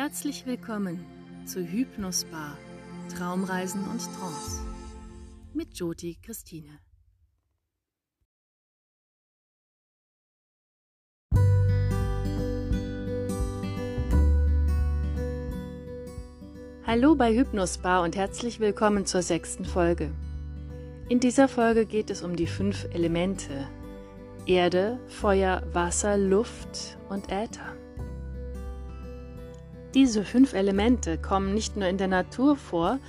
Herzlich willkommen zu Hypnosbar Traumreisen und Trance mit Joti Christine. Hallo bei Hypnosbar und herzlich willkommen zur sechsten Folge. In dieser Folge geht es um die fünf Elemente Erde, Feuer, Wasser, Luft und Äther. Diese fünf Elemente kommen nicht nur in der Natur vor,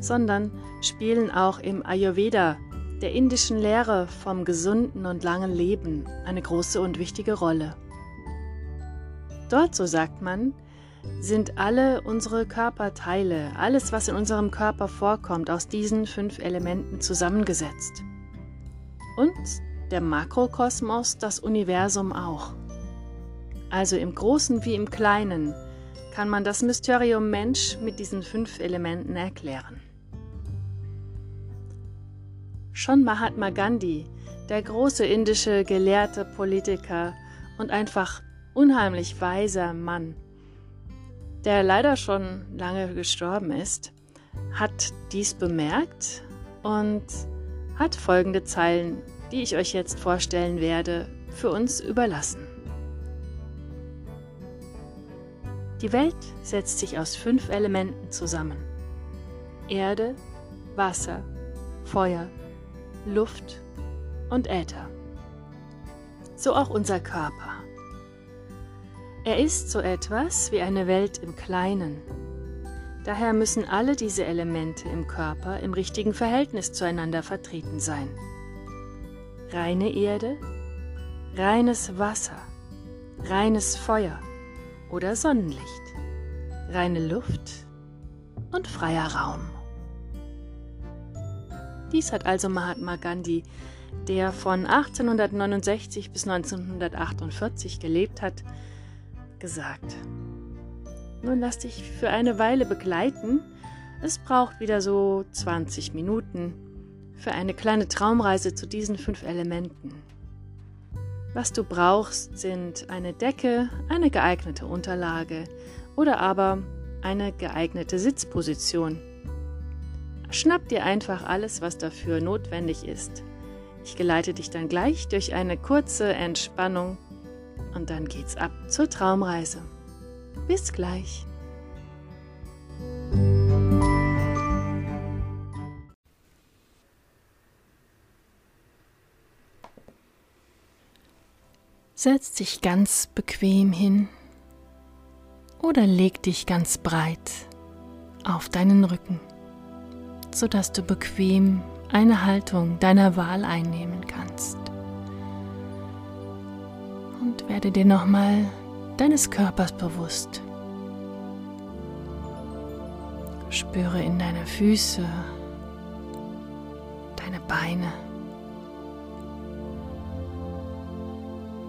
sondern spielen auch im Ayurveda, der indischen Lehre vom gesunden und langen Leben, eine große und wichtige Rolle. Dort, so sagt man, sind alle unsere Körperteile, alles, was in unserem Körper vorkommt, aus diesen fünf Elementen zusammengesetzt. Und der Makrokosmos, das Universum auch. Also im Großen wie im Kleinen kann man das Mysterium Mensch mit diesen fünf Elementen erklären. Schon Mahatma Gandhi, der große indische gelehrte Politiker und einfach unheimlich weiser Mann, der leider schon lange gestorben ist, hat dies bemerkt und hat folgende Zeilen, die ich euch jetzt vorstellen werde, für uns überlassen. Die Welt setzt sich aus fünf Elementen zusammen. Erde, Wasser, Feuer, Luft und Äther. So auch unser Körper. Er ist so etwas wie eine Welt im Kleinen. Daher müssen alle diese Elemente im Körper im richtigen Verhältnis zueinander vertreten sein. Reine Erde, reines Wasser, reines Feuer, oder Sonnenlicht, reine Luft und freier Raum. Dies hat also Mahatma Gandhi, der von 1869 bis 1948 gelebt hat, gesagt. Nun lass dich für eine Weile begleiten. Es braucht wieder so 20 Minuten für eine kleine Traumreise zu diesen fünf Elementen. Was du brauchst, sind eine Decke, eine geeignete Unterlage oder aber eine geeignete Sitzposition. Schnapp dir einfach alles, was dafür notwendig ist. Ich geleite dich dann gleich durch eine kurze Entspannung und dann geht's ab zur Traumreise. Bis gleich. Setz dich ganz bequem hin oder leg dich ganz breit auf deinen Rücken, sodass du bequem eine Haltung deiner Wahl einnehmen kannst. Und werde dir nochmal deines Körpers bewusst. Spüre in deine Füße, deine Beine.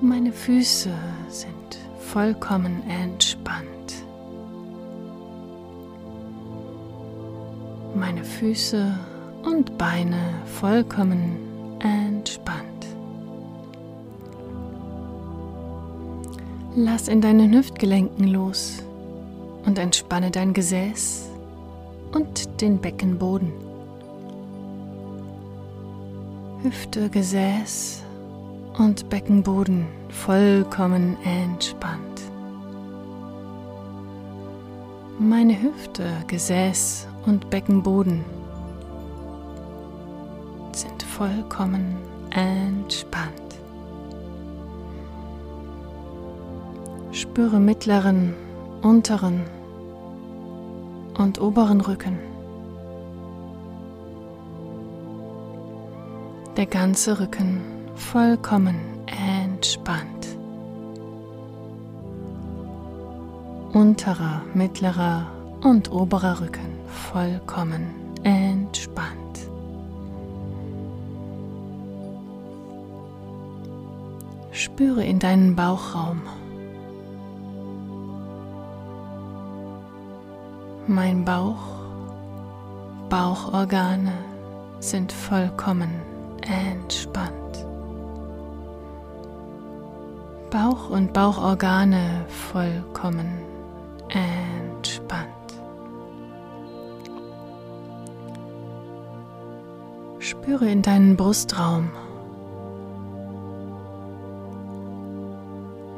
Meine Füße sind vollkommen entspannt. Meine Füße und Beine vollkommen entspannt. Lass in deinen Hüftgelenken los und entspanne dein Gesäß und den Beckenboden. Hüfte, Gesäß und Beckenboden vollkommen entspannt. Meine Hüfte, Gesäß und Beckenboden sind vollkommen entspannt. Spüre mittleren, unteren und oberen Rücken. Der ganze Rücken vollkommen entspannt. Unterer, mittlerer und oberer Rücken vollkommen entspannt. Spüre in deinen Bauchraum. Mein Bauch, Bauchorgane sind vollkommen entspannt. Bauch und Bauchorgane vollkommen entspannt. Spüre in deinen Brustraum.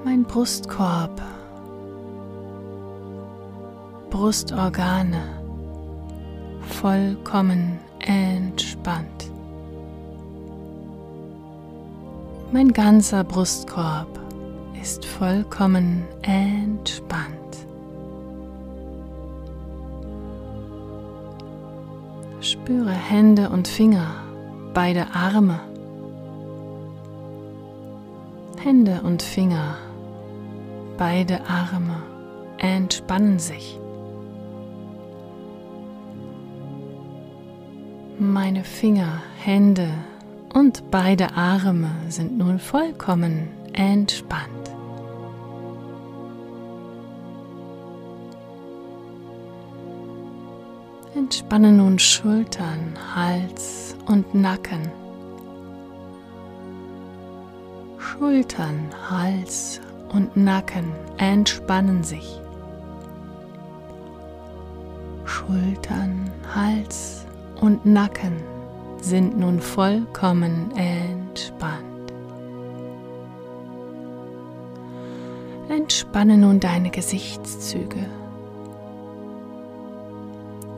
Mein Brustkorb. Brustorgane. Vollkommen entspannt. Mein ganzer Brustkorb ist vollkommen entspannt. Spüre Hände und Finger, beide Arme. Hände und Finger, beide Arme entspannen sich. Meine Finger, Hände und beide Arme sind nun vollkommen entspannt. Entspanne nun Schultern, Hals und Nacken. Schultern, Hals und Nacken entspannen sich. Schultern, Hals und Nacken sind nun vollkommen entspannt. Entspanne nun deine Gesichtszüge.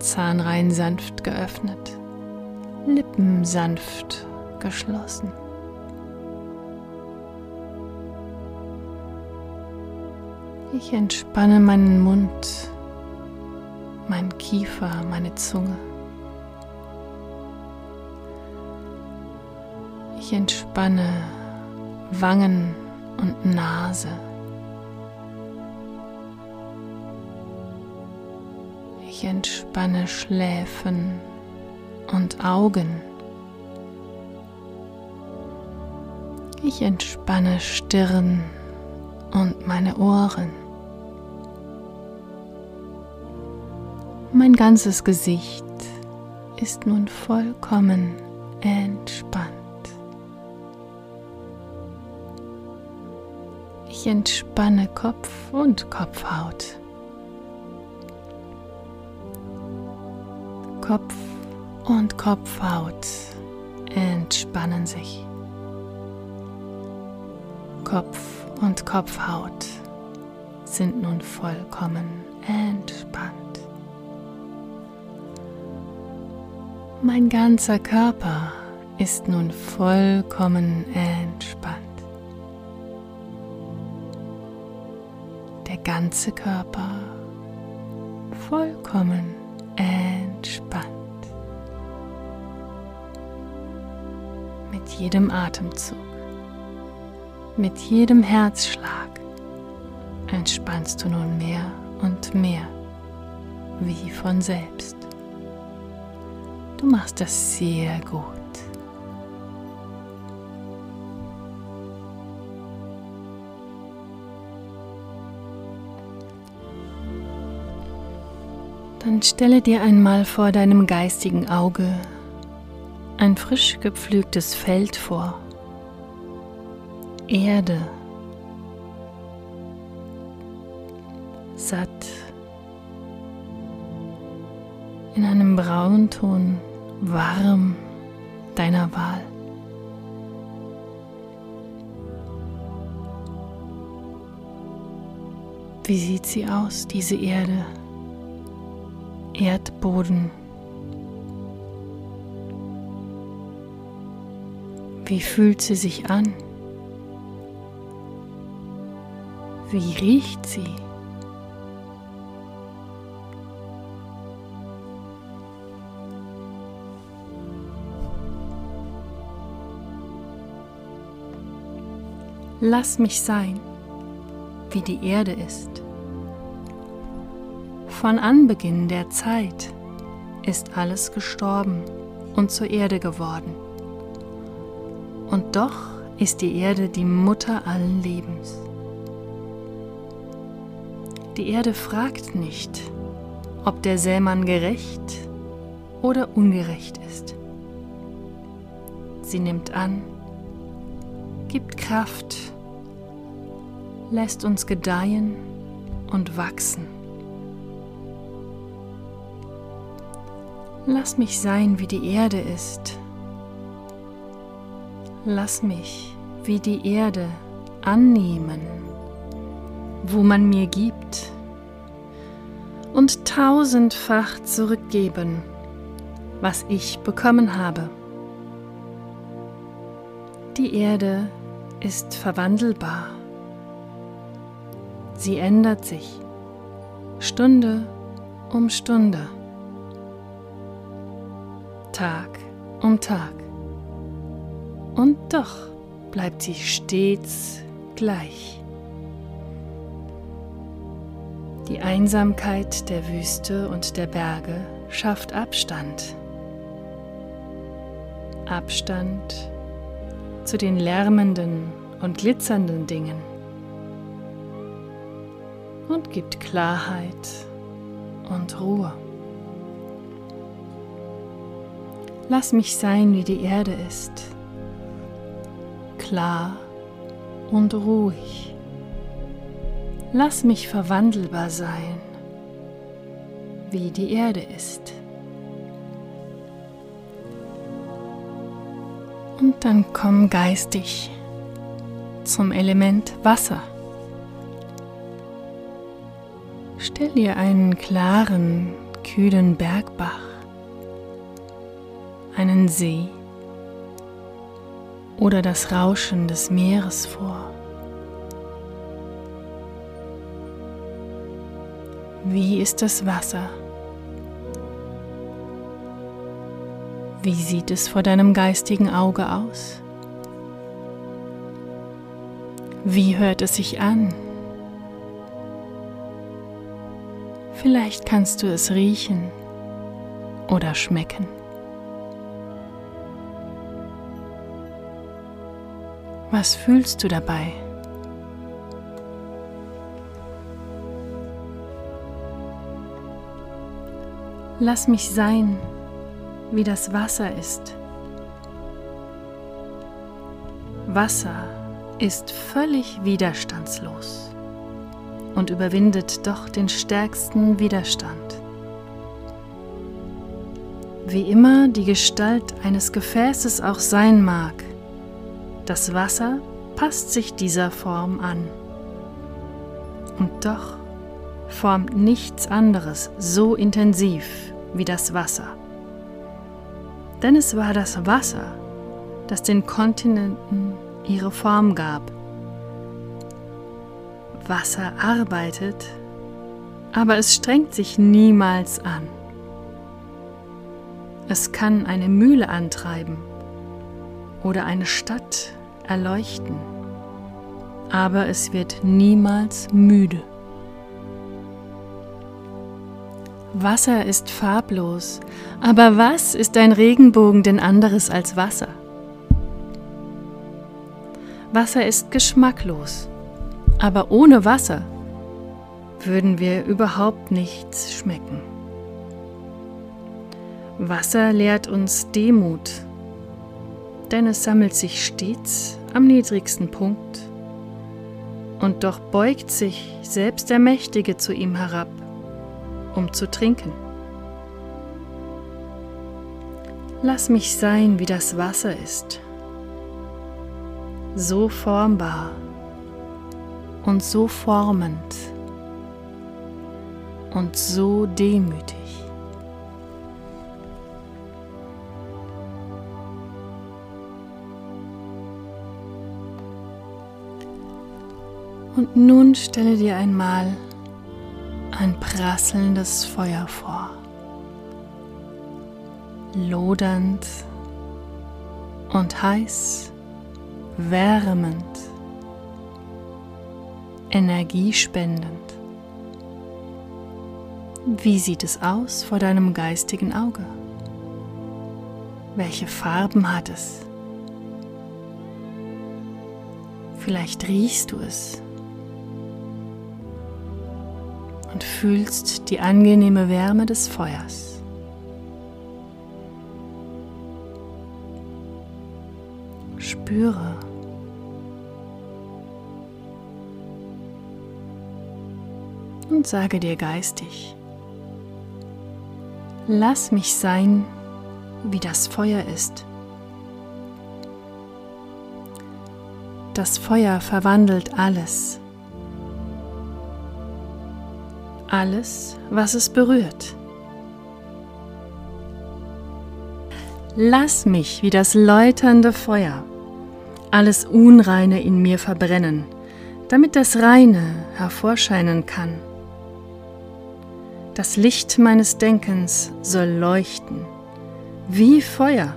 Zahnreihen sanft geöffnet, Lippen sanft geschlossen. Ich entspanne meinen Mund, meinen Kiefer, meine Zunge. Ich entspanne Wangen und Nase. Ich entspanne Schläfen und Augen. Ich entspanne Stirn und meine Ohren. Mein ganzes Gesicht ist nun vollkommen entspannt. Ich entspanne Kopf und Kopfhaut. Kopf und Kopfhaut entspannen sich. Kopf und Kopfhaut sind nun vollkommen entspannt. Mein ganzer Körper ist nun vollkommen entspannt. Der ganze Körper vollkommen entspannt. Mit jedem Atemzug, mit jedem Herzschlag entspannst du nun mehr und mehr, wie von selbst. Du machst das sehr gut. Dann stelle dir einmal vor deinem geistigen Auge ein frisch gepflügtes Feld vor. Erde. Satt. In einem Braunton warm deiner Wahl. Wie sieht sie aus, diese Erde? Erdboden. Wie fühlt sie sich an? Wie riecht sie? Lass mich sein, wie die Erde ist. Von Anbeginn der Zeit ist alles gestorben und zur Erde geworden. Und doch ist die Erde die Mutter allen Lebens. Die Erde fragt nicht, ob der Sämann gerecht oder ungerecht ist. Sie nimmt an, gibt Kraft, lässt uns gedeihen und wachsen. Lass mich sein, wie die Erde ist. Lass mich wie die Erde annehmen, wo man mir gibt, und tausendfach zurückgeben, was ich bekommen habe. Die Erde ist verwandelbar. Sie ändert sich Stunde um Stunde, Tag um Tag. Und doch bleibt sie stets gleich. Die Einsamkeit der Wüste und der Berge schafft Abstand. Abstand zu den lärmenden und glitzernden Dingen und gibt Klarheit und Ruhe. Lass mich sein, wie die Erde ist, klar und ruhig. Lass mich verwandelbar sein, wie die Erde ist. Und dann komm geistig zum Element Wasser. Stell dir einen klaren, kühlen Bergbach, einen See oder das Rauschen des Meeres vor. Wie ist das Wasser? Wie sieht es vor deinem geistigen Auge aus? Wie hört es sich an? Vielleicht kannst du es riechen oder schmecken. Was fühlst du dabei? Lass mich sein, wie das Wasser ist. Wasser ist völlig widerstandslos und überwindet doch den stärksten Widerstand. Wie immer die Gestalt eines Gefäßes auch sein mag, das Wasser passt sich dieser Form an. Und doch formt nichts anderes so intensiv wie das Wasser. Denn es war das Wasser, das den Kontinenten ihre Form gab Wasser arbeitet, aber es strengt sich niemals an. Es kann eine Mühle antreiben oder eine Stadt erleuchten, aber es wird niemals müde. Wasser ist farblos, aber was ist ein Regenbogen denn anderes als Wasser? Wasser ist geschmacklos, aber ohne Wasser würden wir überhaupt nichts schmecken. Wasser lehrt uns Demut, denn es sammelt sich stets am niedrigsten Punkt. Und doch beugt sich selbst der Mächtige zu ihm herab, um zu trinken. Lass mich sein, wie das Wasser ist, so formbar und so formend und so demütig. Und nun stelle dir einmal ein prasselndes Feuer vor, lodernd und heiß, wärmend energiespendend. Wie sieht es aus vor deinem geistigen Auge? Welche Farben hat es? Vielleicht riechst du es fühlst die angenehme Wärme des Feuers. Spüre, und sage dir geistig, Lass mich sein, wie das Feuer ist. Das Feuer verwandelt alles. Alles, was es berührt. Lass mich wie das läuternde Feuer alles Unreine in mir verbrennen, damit das Reine hervorscheinen kann. Das Licht meines Denkens soll leuchten wie Feuer.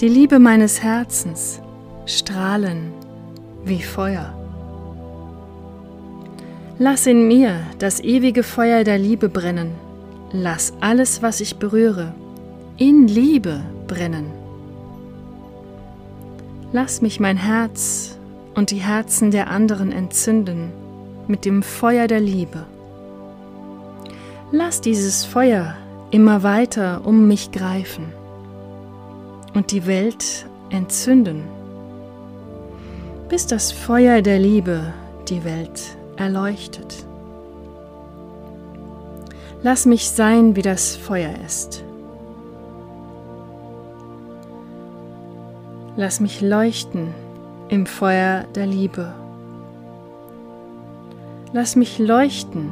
Die Liebe meines Herzens strahlen wie Feuer. Lass in mir das ewige Feuer der Liebe brennen. Lass alles, was ich berühre, in Liebe brennen. Lass mich mein Herz und die Herzen der anderen entzünden mit dem Feuer der Liebe. Lass dieses Feuer immer weiter um mich greifen und die Welt entzünden, bis das Feuer der Liebe die Welt erleuchtet. Lass mich sein, wie das Feuer ist. Lass mich leuchten im Feuer der Liebe. Lass mich leuchten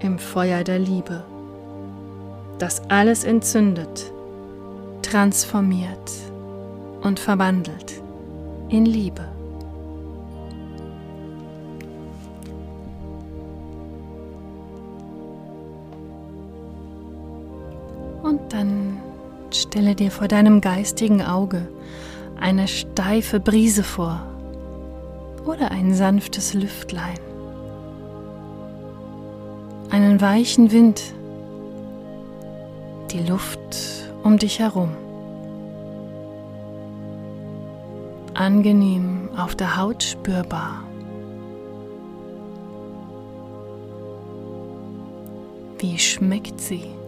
im Feuer der Liebe, das alles entzündet, transformiert und verwandelt in Liebe. Stelle dir vor deinem geistigen Auge eine steife Brise vor oder ein sanftes Lüftlein einen weichen Wind, die Luft um dich herum. Angenehm auf der Haut spürbar. Wie schmeckt sie?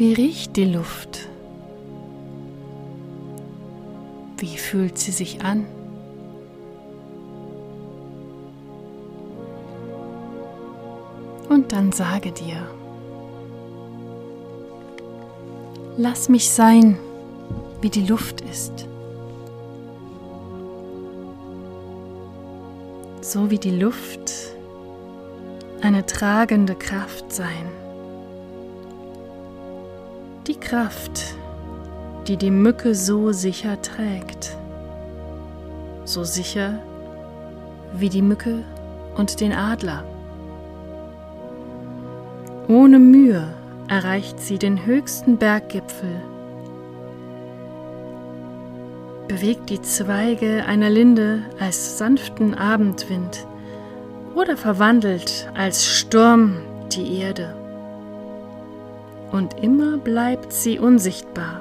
Wie riecht die Luft? Wie fühlt sie sich an? Und dann sage dir, lass mich sein, wie die Luft ist. So wie die Luft eine tragende Kraft sein. Kraft, die die Mücke so sicher trägt. So sicher wie die Mücke und den Adler. Ohne Mühe erreicht sie den höchsten Berggipfel, bewegt die Zweige einer Linde als sanften Abendwind oder verwandelt als Sturm die Erde. Und immer bleibt sie unsichtbar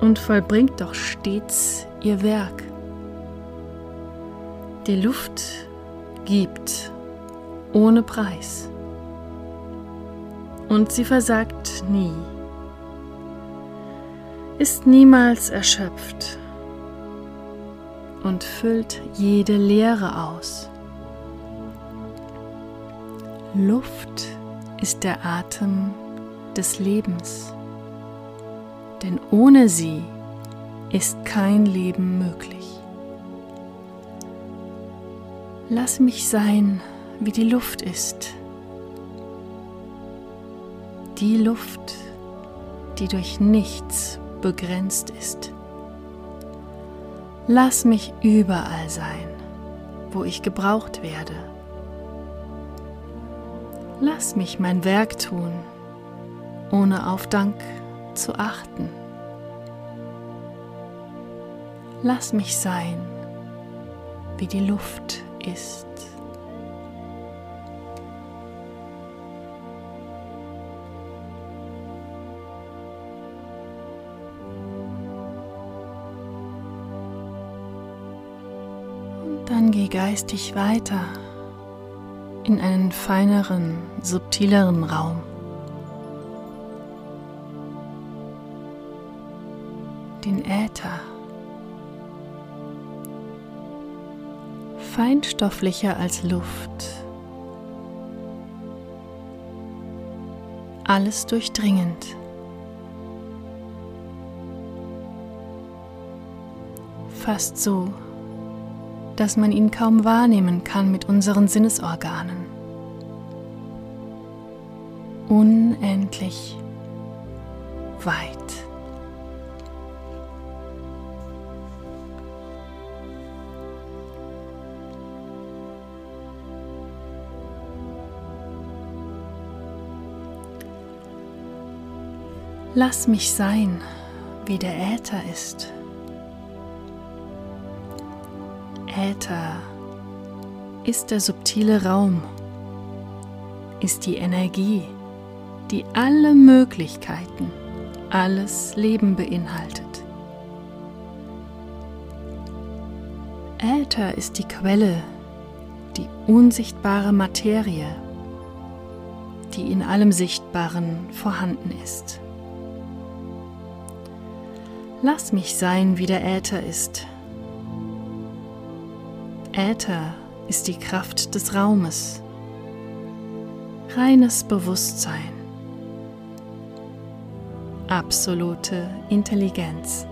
und vollbringt doch stets ihr Werk. Die Luft gibt ohne Preis und sie versagt nie, ist niemals erschöpft und füllt jede Leere aus. Luft ist der Atem des Lebens, denn ohne sie ist kein Leben möglich. Lass mich sein, wie die Luft ist die Luft, die durch nichts begrenzt ist. Lass mich überall sein, wo ich gebraucht werde. Lass mich mein Werk tun, ohne auf Dank zu achten. Lass mich sein, wie die Luft ist. Dann geh geistig weiter in einen feineren, subtileren Raum. Den Äther. Feinstofflicher als Luft. alles durchdringend. Fast so, dass man ihn kaum wahrnehmen kann mit unseren Sinnesorganen. Unendlich weit. Lass mich sein, wie der Äther ist. Äther ist der subtile Raum, ist die Energie, die alle Möglichkeiten, alles Leben beinhaltet. Äther ist die Quelle, die unsichtbare Materie, die in allem Sichtbaren vorhanden ist. Lass mich sein, wie der Äther ist. Äther ist die Kraft des Raumes, reines Bewusstsein, absolute Intelligenz.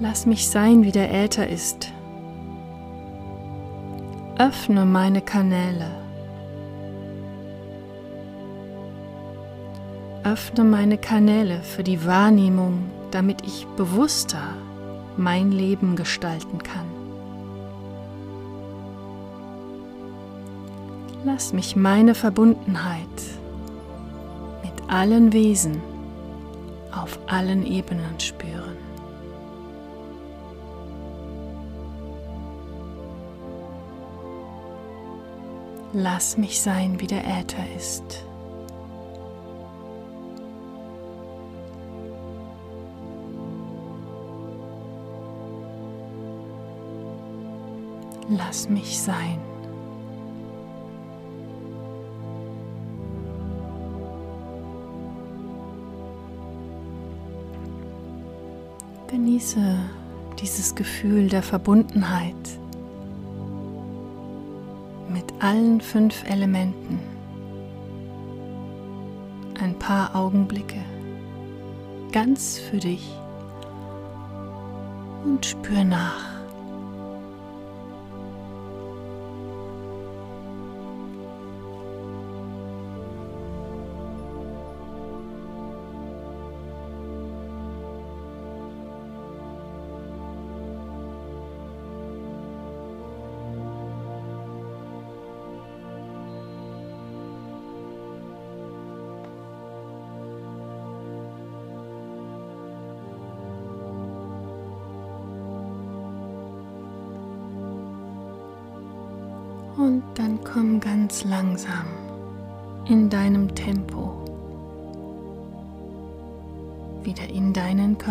Lass mich sein, wie der Äther ist. Öffne meine Kanäle. Öffne meine Kanäle für die Wahrnehmung, damit ich bewusster mein Leben gestalten kann. Lass mich meine Verbundenheit mit allen Wesen auf allen Ebenen spüren. Lass mich sein, wie der Äther ist. Lass mich sein. Genieße dieses Gefühl der Verbundenheit mit allen fünf Elementen. Ein paar Augenblicke ganz für dich und spür nach.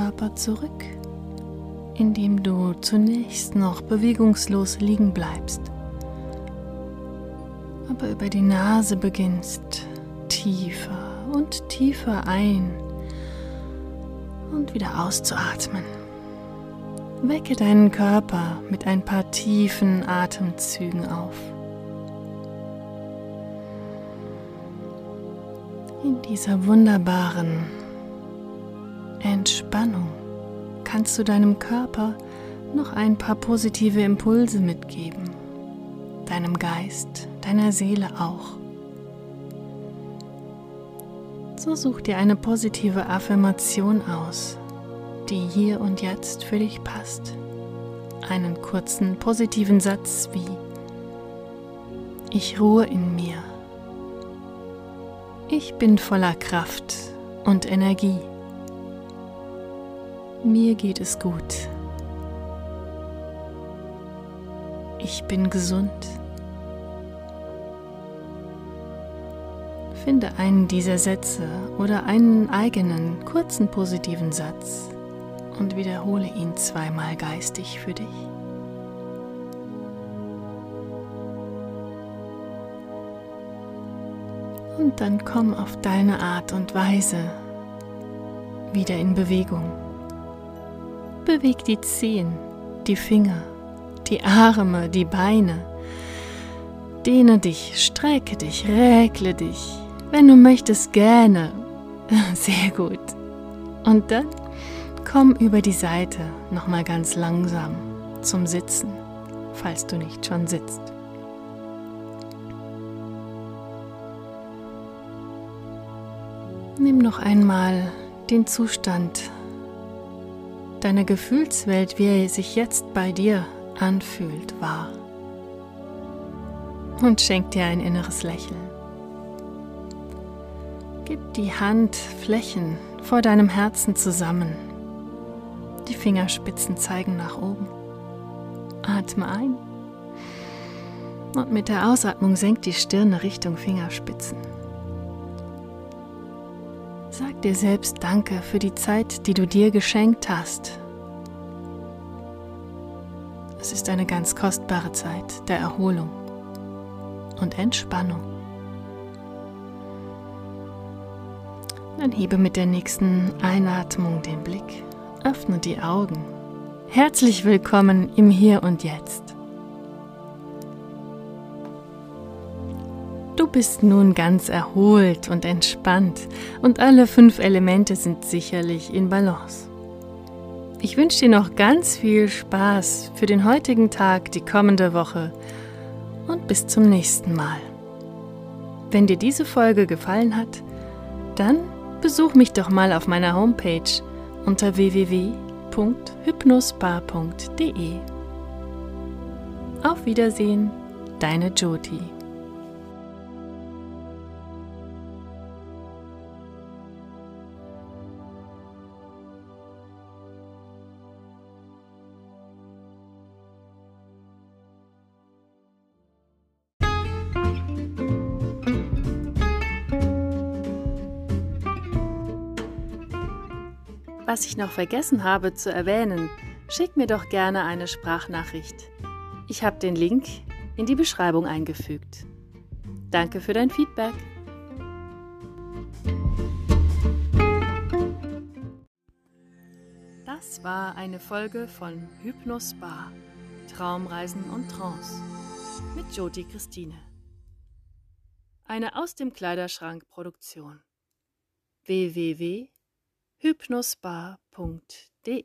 Körper zurück, indem du zunächst noch bewegungslos liegen bleibst, aber über die Nase beginnst tiefer und tiefer ein und wieder auszuatmen. Wecke deinen Körper mit ein paar tiefen Atemzügen auf. In dieser wunderbaren Entspannung kannst du deinem Körper noch ein paar positive Impulse mitgeben, deinem Geist, deiner Seele auch. So such dir eine positive Affirmation aus, die hier und jetzt für dich passt. Einen kurzen positiven Satz wie Ich ruhe in mir. Ich bin voller Kraft und Energie. Mir geht es gut. Ich bin gesund. Finde einen dieser Sätze oder einen eigenen kurzen positiven Satz und wiederhole ihn zweimal geistig für dich. Und dann komm auf deine Art und Weise wieder in Bewegung. Beweg die Zehen, die Finger, die Arme, die Beine, Dehne dich, strecke dich, räkle dich. Wenn du möchtest, gähne. Sehr gut. Und dann komm über die Seite nochmal ganz langsam zum Sitzen, falls du nicht schon sitzt. Nimm noch einmal den Zustand deiner Gefühlswelt, wie er sich jetzt bei dir anfühlt, wahr. Und schenk dir ein inneres Lächeln. Gib die Handflächen vor deinem Herzen zusammen. Die Fingerspitzen zeigen nach oben. Atme ein. Und mit der Ausatmung senkt die Stirne Richtung Fingerspitzen. Sag dir selbst Danke für die Zeit, die du dir geschenkt hast. Es ist eine ganz kostbare Zeit der Erholung und Entspannung. Dann hebe mit der nächsten Einatmung den Blick, öffne die Augen. Herzlich willkommen im Hier und Jetzt. Du bist nun ganz erholt und entspannt und alle fünf Elemente sind sicherlich in Balance. Ich wünsche dir noch ganz viel Spaß für den heutigen Tag, die kommende Woche und bis zum nächsten Mal. Wenn dir diese Folge gefallen hat, dann besuch mich doch mal auf meiner Homepage unter www.hypnospa.de. Auf Wiedersehen, deine Jyoti. Was ich noch vergessen habe zu erwähnen, schick mir doch gerne eine Sprachnachricht. Ich habe den Link in die Beschreibung eingefügt. Danke für dein Feedback. Das war eine Folge von Hypnospa, Traumreisen und Trance mit Joti Christine. Eine aus dem Kleiderschrank Produktion. www hypnospa.de